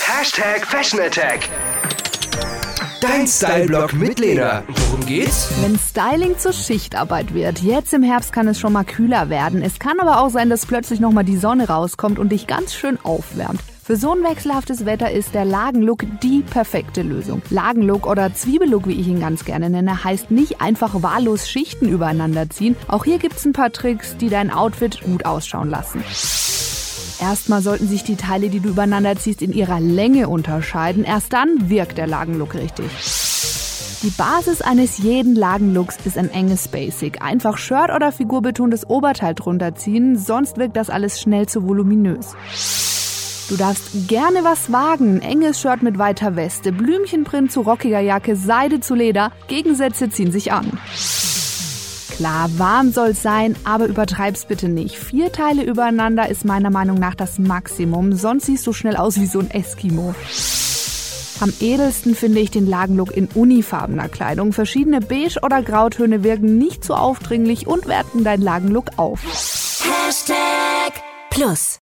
Hashtag Fashion Attack. Dein Style-Blog mit Leder. Worum geht's? Wenn Styling zur Schichtarbeit wird. Jetzt im Herbst kann es schon mal kühler werden. Es kann aber auch sein, dass plötzlich noch mal die Sonne rauskommt und dich ganz schön aufwärmt. Für so ein wechselhaftes Wetter ist der Lagenlook die perfekte Lösung. Lagenlook oder Zwiebellook, wie ich ihn ganz gerne nenne, heißt nicht einfach wahllos Schichten übereinander ziehen. Auch hier gibt's ein paar Tricks, die dein Outfit gut ausschauen lassen. Erstmal sollten sich die Teile, die du übereinander ziehst, in ihrer Länge unterscheiden. Erst dann wirkt der Lagenlook richtig. Die Basis eines jeden Lagenlooks ist ein enges Basic. Einfach Shirt oder figurbetontes Oberteil drunter ziehen, sonst wirkt das alles schnell zu voluminös. Du darfst gerne was wagen. Enges Shirt mit weiter Weste, Blümchenprint zu rockiger Jacke, Seide zu Leder. Gegensätze ziehen sich an. Klar, warm soll's sein, aber übertreib's bitte nicht. Vier Teile übereinander ist meiner Meinung nach das Maximum, sonst siehst du schnell aus wie so ein Eskimo. Am edelsten finde ich den Lagenlook in unifarbener Kleidung. Verschiedene Beige- oder Grautöne wirken nicht so aufdringlich und werten deinen Lagenlook auf. Hashtag Plus.